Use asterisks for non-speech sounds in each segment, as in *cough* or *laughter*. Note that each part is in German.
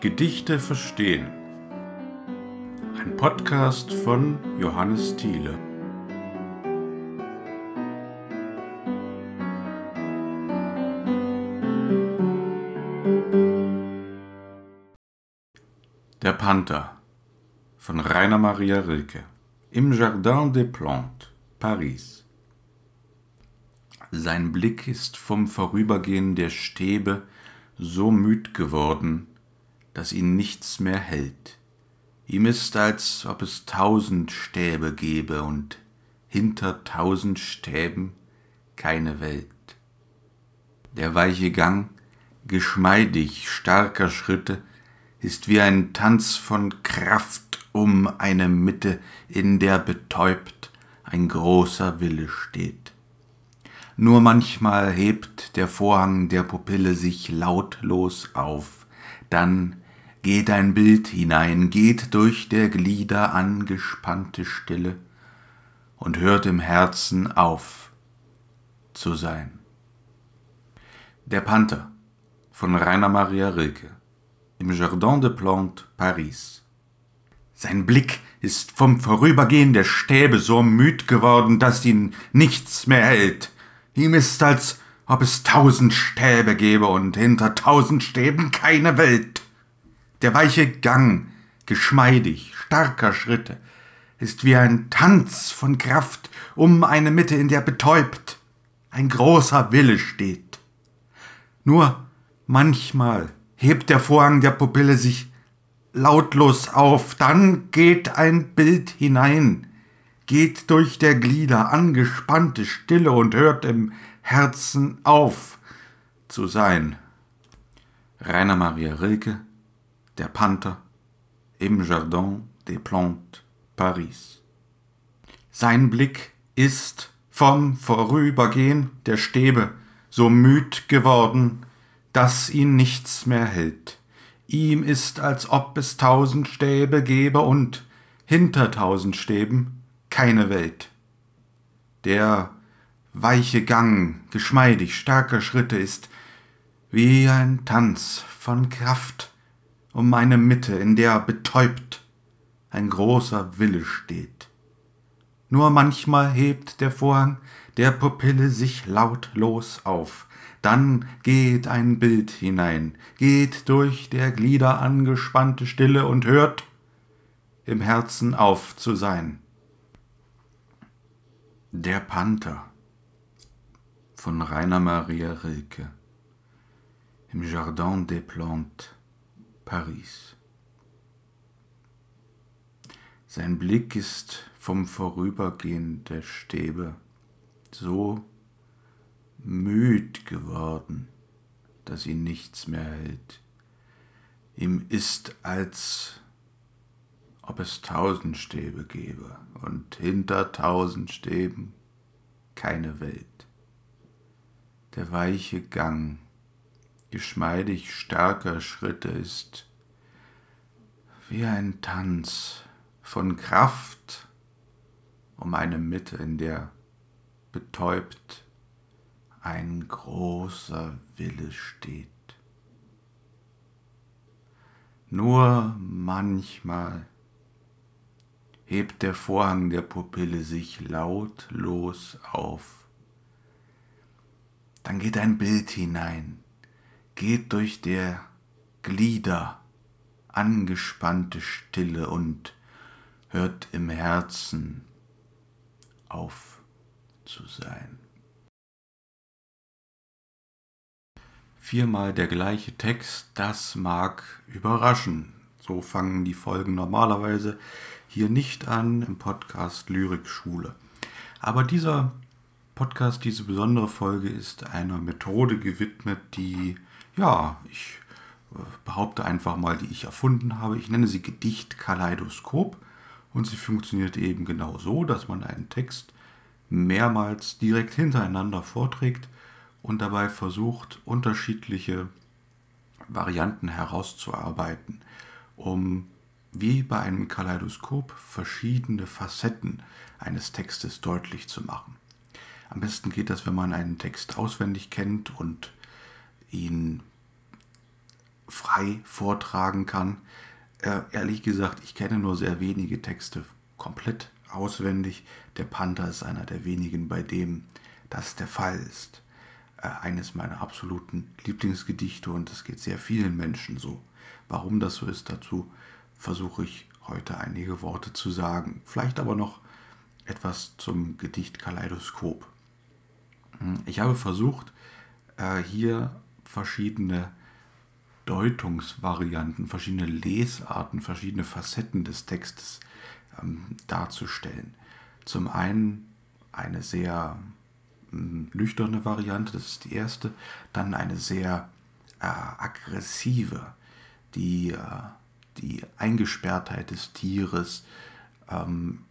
Gedichte verstehen. Ein Podcast von Johannes Thiele. Der Panther von Rainer Maria Rilke im Jardin des Plantes, Paris. Sein Blick ist vom Vorübergehen der Stäbe so müd geworden, dass ihn nichts mehr hält. Ihm ist, als ob es tausend Stäbe gäbe und hinter tausend Stäben keine Welt. Der weiche Gang, geschmeidig starker Schritte, ist wie ein Tanz von Kraft um eine Mitte, in der betäubt ein großer Wille steht. Nur manchmal hebt der Vorhang der Pupille sich lautlos auf, dann geht ein Bild hinein, geht durch der Glieder angespannte Stille und hört im Herzen auf zu sein. Der Panther von Rainer Maria Rilke im Jardin des Plantes, Paris. Sein Blick ist vom Vorübergehen der Stäbe so müd geworden, dass ihn nichts mehr hält. Ihm ist, als ob es tausend Stäbe gäbe und hinter tausend Stäben keine Welt. Der weiche Gang, geschmeidig, starker Schritte, ist wie ein Tanz von Kraft um eine Mitte, in der betäubt ein großer Wille steht. Nur manchmal hebt der Vorhang der Pupille sich lautlos auf, dann geht ein Bild hinein, geht durch der Glieder angespannte Stille und hört im Herzen auf zu sein. Rainer Maria Rilke, Der Panther, im Jardin des Plantes, Paris. Sein Blick ist vom Vorübergehen der Stäbe so müd geworden, dass ihn nichts mehr hält. Ihm ist, als ob es tausend Stäbe gäbe und hinter tausend Stäben keine Welt. Der weiche Gang, geschmeidig starker Schritte ist wie ein Tanz von Kraft um eine Mitte, in der betäubt ein großer Wille steht. Nur manchmal hebt der Vorhang der Pupille sich lautlos auf, dann geht ein Bild hinein, geht durch der Glieder angespannte Stille und hört im Herzen auf zu sein. Der Panther von Rainer Maria Rilke im Jardin des Plantes, Paris. Sein Blick ist vom Vorübergehen der Stäbe so müd geworden, dass ihn nichts mehr hält. Ihm ist, als ob es tausend Stäbe gäbe und hinter tausend Stäben keine Welt. Der weiche Gang, geschmeidig starker Schritte ist wie ein Tanz von Kraft um eine Mitte, in der betäubt ein großer Wille steht. Nur manchmal hebt der Vorhang der Pupille sich lautlos auf. Dann geht ein Bild hinein, geht durch der Glieder angespannte Stille und hört im Herzen auf zu sein. Viermal der gleiche Text, das mag überraschen. So fangen die Folgen normalerweise hier nicht an im Podcast Lyrikschule. Aber dieser Podcast, diese besondere Folge ist einer Methode gewidmet, die, ja, ich äh, behaupte einfach mal, die ich erfunden habe. Ich nenne sie Gedicht-Kaleidoskop und sie funktioniert eben genau so, dass man einen Text mehrmals direkt hintereinander vorträgt und dabei versucht, unterschiedliche Varianten herauszuarbeiten, um wie bei einem Kaleidoskop verschiedene Facetten eines Textes deutlich zu machen. Am besten geht das, wenn man einen Text auswendig kennt und ihn frei vortragen kann. Äh, ehrlich gesagt, ich kenne nur sehr wenige Texte komplett auswendig. Der Panther ist einer der wenigen, bei dem das der Fall ist. Äh, eines meiner absoluten Lieblingsgedichte und es geht sehr vielen Menschen so. Warum das so ist, dazu versuche ich heute einige Worte zu sagen. Vielleicht aber noch etwas zum Gedicht Kaleidoskop. Hm, ich habe versucht, äh, hier verschiedene Deutungsvarianten, verschiedene Lesarten, verschiedene Facetten des Textes ähm, darzustellen. Zum einen eine sehr hm, nüchterne Variante, das ist die erste, dann eine sehr äh, aggressive, die äh, die Eingesperrtheit des Tieres ähm,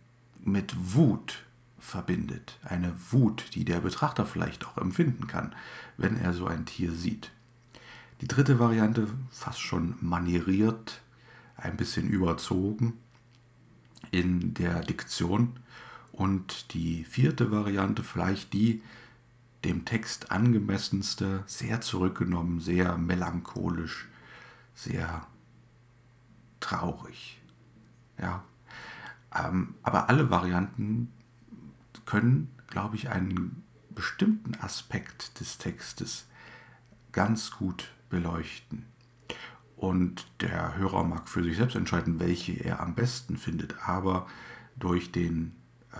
mit Wut verbindet. Eine Wut, die der Betrachter vielleicht auch empfinden kann, wenn er so ein Tier sieht. Die dritte Variante, fast schon manieriert, ein bisschen überzogen in der Diktion. Und die vierte Variante, vielleicht die dem Text angemessenste, sehr zurückgenommen, sehr melancholisch, sehr traurig. Ja. Ähm, aber alle Varianten können, glaube ich, einen bestimmten Aspekt des Textes ganz gut beleuchten. Und der Hörer mag für sich selbst entscheiden, welche er am besten findet. Aber durch den äh,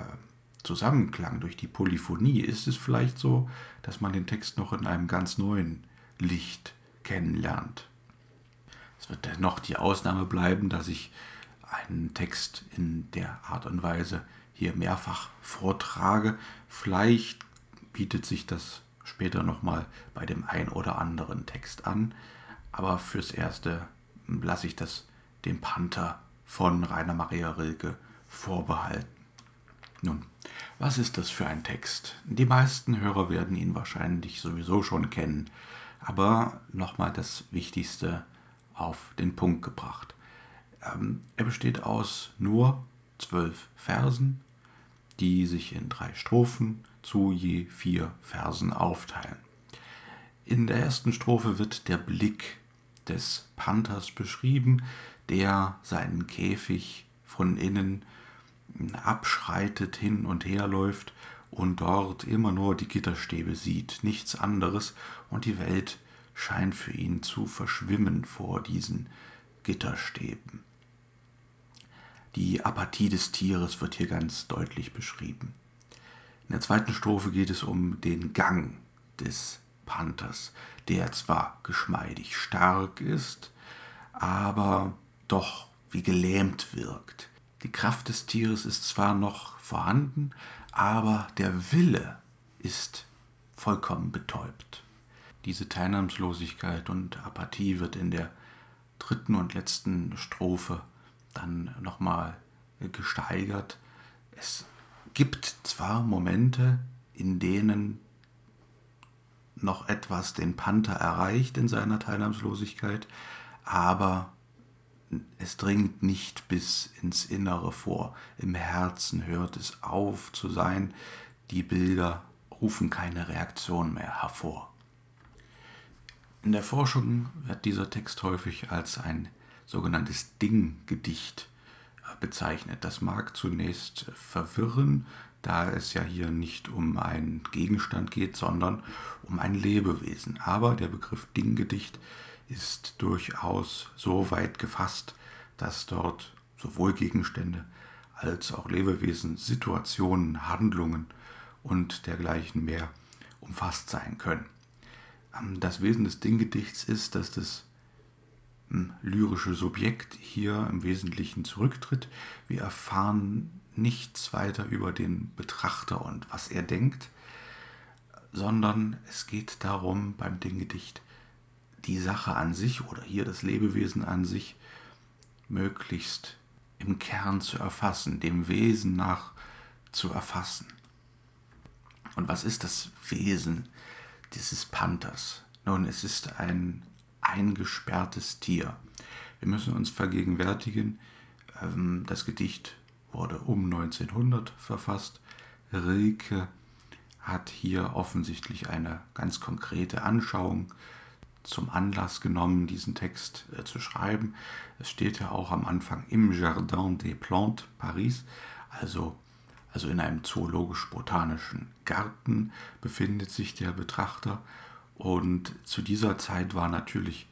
Zusammenklang, durch die Polyphonie ist es vielleicht so, dass man den Text noch in einem ganz neuen Licht kennenlernt. Es wird dennoch die Ausnahme bleiben, dass ich einen Text in der Art und Weise hier mehrfach vortrage. Vielleicht bietet sich das später nochmal bei dem ein oder anderen Text an. Aber fürs Erste lasse ich das dem Panther von Rainer Maria Rilke vorbehalten. Nun, was ist das für ein Text? Die meisten Hörer werden ihn wahrscheinlich sowieso schon kennen. Aber nochmal das Wichtigste auf den Punkt gebracht. Ähm, er besteht aus nur zwölf Versen, die sich in drei Strophen zu je vier Versen aufteilen. In der ersten Strophe wird der Blick des Panthers beschrieben, der seinen Käfig von innen abschreitet, hin und her läuft und dort immer nur die Gitterstäbe sieht, nichts anderes, und die Welt scheint für ihn zu verschwimmen vor diesen Gitterstäben. Die Apathie des Tieres wird hier ganz deutlich beschrieben. In der zweiten Strophe geht es um den Gang des Panthers, der zwar geschmeidig stark ist, aber doch wie gelähmt wirkt. Die Kraft des Tieres ist zwar noch vorhanden, aber der Wille ist vollkommen betäubt. Diese Teilnahmslosigkeit und Apathie wird in der dritten und letzten Strophe dann nochmal gesteigert. Es gibt zwar Momente, in denen noch etwas den Panther erreicht in seiner Teilnahmslosigkeit, aber es dringt nicht bis ins Innere vor. Im Herzen hört es auf zu sein. Die Bilder rufen keine Reaktion mehr hervor. In der Forschung wird dieser Text häufig als ein sogenanntes Ding-Gedicht bezeichnet. Das mag zunächst verwirren, da es ja hier nicht um einen Gegenstand geht, sondern um ein Lebewesen. Aber der Begriff Dinggedicht ist durchaus so weit gefasst, dass dort sowohl Gegenstände als auch Lebewesen, Situationen, Handlungen und dergleichen mehr umfasst sein können. Ähm, das Wesen des Dinggedichts ist, dass das lyrische Subjekt hier im Wesentlichen zurücktritt. Wir erfahren nichts weiter über den Betrachter und was er denkt, sondern es geht darum, beim Dinggedicht die Sache an sich oder hier das Lebewesen an sich möglichst im Kern zu erfassen, dem Wesen nach zu erfassen. Und was ist das Wesen dieses Panthers. Nun, es ist ein eingesperrtes Tier. Wir müssen uns vergegenwärtigen, ähm, das Gedicht wurde um 1900 verfasst. Rilke hat hier offensichtlich eine ganz konkrete Anschauung zum Anlass genommen, diesen Text äh, zu schreiben. Es steht ja auch am Anfang im Jardin des Plantes Paris, also, also in einem zoologisch-botanischen Garten befindet sich der Betrachter. Und zu dieser Zeit war natürlich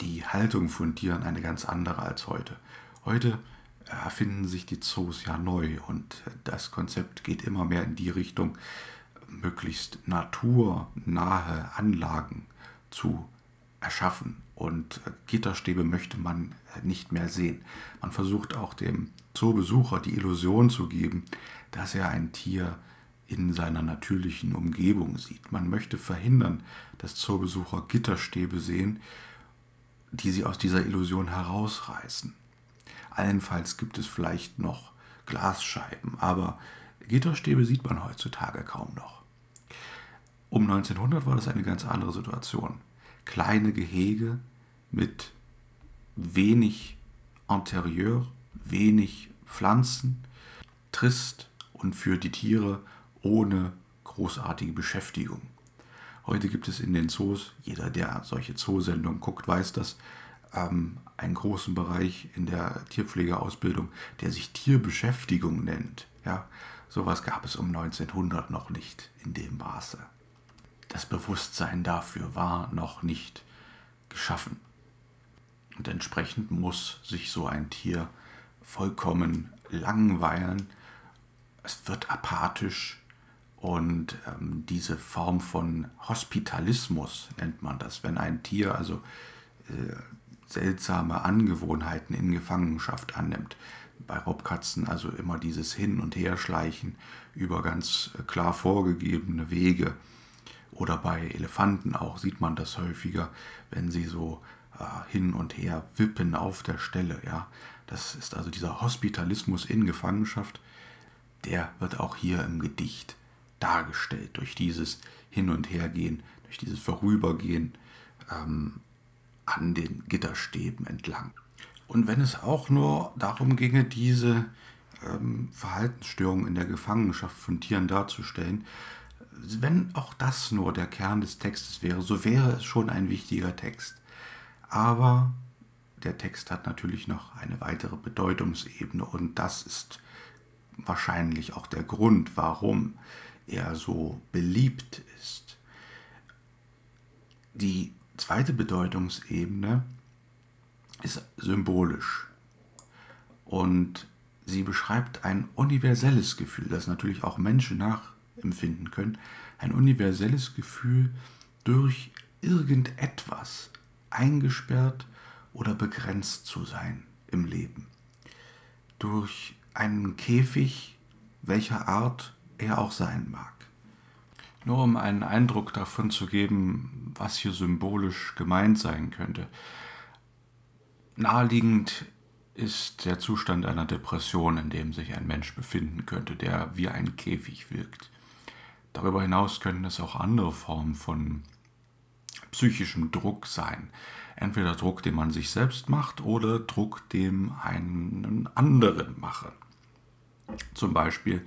die Haltung von Tieren eine ganz andere als heute. Heute erfinden sich die Zoos ja neu und das Konzept geht immer mehr in die Richtung, möglichst naturnahe Anlagen zu erschaffen. Und Gitterstäbe möchte man nicht mehr sehen. Man versucht auch dem Zoobesucher die Illusion zu geben, dass er ein Tier in seiner natürlichen Umgebung sieht. Man möchte verhindern, dass Zoobesucher Gitterstäbe sehen, die sie aus dieser Illusion herausreißen. Allenfalls gibt es vielleicht noch Glasscheiben, aber Gitterstäbe sieht man heutzutage kaum noch. Um 1900 war das eine ganz andere Situation. Kleine Gehege mit wenig Interieur, wenig Pflanzen, trist und für die Tiere ohne großartige Beschäftigung. Heute gibt es in den Zoos, jeder, der solche Zoosendungen guckt, weiß das, ähm, einen großen Bereich in der Tierpflegeausbildung, der sich Tierbeschäftigung nennt. Ja, sowas gab es um 1900 noch nicht in dem Maße. Das Bewusstsein dafür war noch nicht geschaffen. Und entsprechend muss sich so ein Tier vollkommen langweilen. Es wird apathisch und ähm, diese Form von Hospitalismus nennt man das, wenn ein Tier also äh, seltsame Angewohnheiten in Gefangenschaft annimmt. Bei Raubkatzen also immer dieses Hin- und Herschleichen über ganz äh, klar vorgegebene Wege. Oder bei Elefanten auch sieht man das häufiger, wenn sie so äh, hin und her wippen auf der Stelle. Ja, das ist also dieser Hospitalismus in Gefangenschaft. Der wird auch hier im Gedicht dargestellt durch dieses Hin- und Hergehen, durch dieses Vorübergehen ähm, an den Gitterstäben entlang. Und wenn es auch nur darum ginge, diese ähm, Verhaltensstörungen in der Gefangenschaft von Tieren darzustellen, wenn auch das nur der Kern des Textes wäre, so wäre es schon ein wichtiger Text. Aber der Text hat natürlich noch eine weitere Bedeutungsebene und das ist wahrscheinlich auch der Grund, warum er so beliebt ist. Die zweite Bedeutungsebene ist symbolisch und sie beschreibt ein universelles Gefühl, das natürlich auch Menschen nachempfinden können, ein universelles Gefühl durch irgendetwas eingesperrt oder begrenzt zu sein im Leben. Durch einen Käfig, welcher Art er auch sein mag. Nur um einen Eindruck davon zu geben, was hier symbolisch gemeint sein könnte. Naheliegend ist der Zustand einer Depression, in dem sich ein Mensch befinden könnte, der wie ein Käfig wirkt. Darüber hinaus können es auch andere Formen von psychischem Druck sein. Entweder Druck, den man sich selbst macht, oder Druck, den einen anderen machen. Zum Beispiel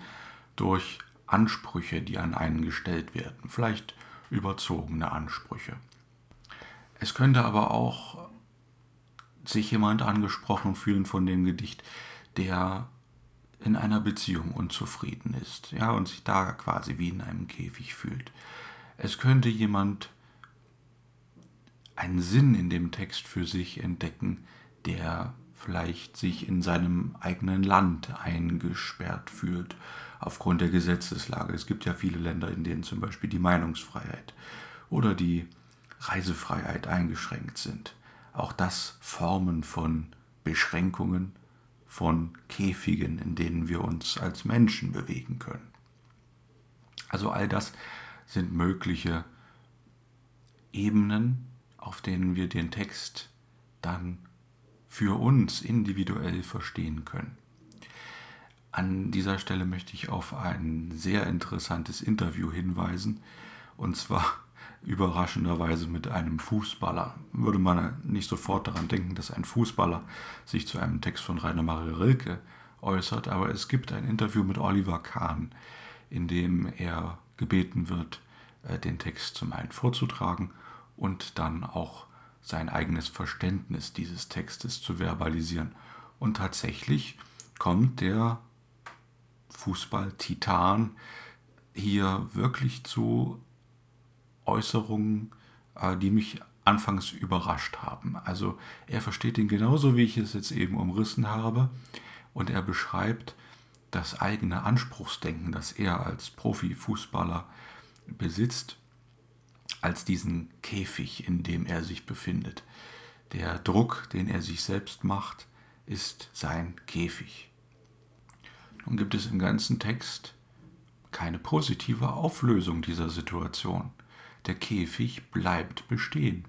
durch Ansprüche, die an einen gestellt werden, vielleicht überzogene Ansprüche. Es könnte aber auch sich jemand angesprochen fühlen von dem Gedicht, der in einer Beziehung unzufrieden ist, ja, und sich da quasi wie in einem Käfig fühlt. Es könnte jemand einen Sinn in dem Text für sich entdecken, der vielleicht sich in seinem eigenen Land eingesperrt fühlt aufgrund der Gesetzeslage. Es gibt ja viele Länder, in denen zum Beispiel die Meinungsfreiheit oder die Reisefreiheit eingeschränkt sind. Auch das Formen von Beschränkungen, von Käfigen, in denen wir uns als Menschen bewegen können. Also all das sind mögliche Ebenen, auf denen wir den Text dann für uns individuell verstehen können. An dieser Stelle möchte ich auf ein sehr interessantes Interview hinweisen, und zwar *laughs* überraschenderweise mit einem Fußballer. Würde man nicht sofort daran denken, dass ein Fußballer sich zu einem Text von Rainer Maria Rilke äußert, aber es gibt ein Interview mit Oliver Kahn, in dem er gebeten wird, äh, den Text zum einen vorzutragen und dann auch sein eigenes Verständnis dieses Textes zu verbalisieren. Und tatsächlich kommt der Fußball-Titan hier wirklich zu Äußerungen, äh, die mich anfangs überrascht haben. Also er versteht ihn genauso, wie ich es jetzt eben umrissen habe, und er beschreibt das eigene Anspruchsdenken, das er als Profifußballer besitzt, als diesen Käfig, in dem er sich befindet. Der Druck, den er sich selbst macht, ist sein Käfig. Nun gibt es im ganzen Text keine positive Auflösung dieser Situation. Der Käfig bleibt bestehen.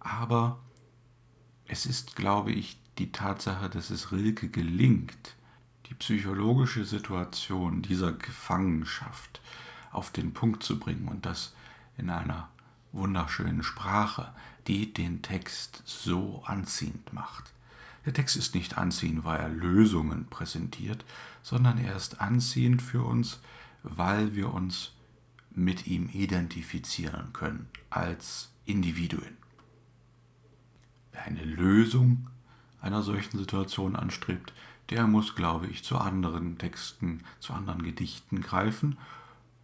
Aber es ist, glaube ich, die Tatsache, dass es Rilke gelingt, die psychologische Situation dieser Gefangenschaft auf den Punkt zu bringen und das in einer wunderschönen Sprache, die den Text so anziehend macht. Der Text ist nicht anziehend, weil er Lösungen präsentiert, sondern er ist anziehend für uns, weil wir uns mit ihm identifizieren können als Individuen. Wer eine Lösung einer solchen Situation anstrebt, der muss, glaube ich, zu anderen Texten, zu anderen Gedichten greifen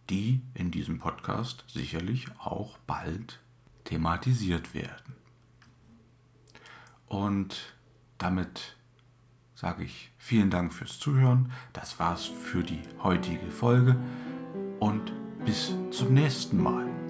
die in diesem Podcast sicherlich auch bald thematisiert werden. Und damit sage ich vielen Dank fürs Zuhören. Das war's für die heutige Folge und bis zum nächsten Mal.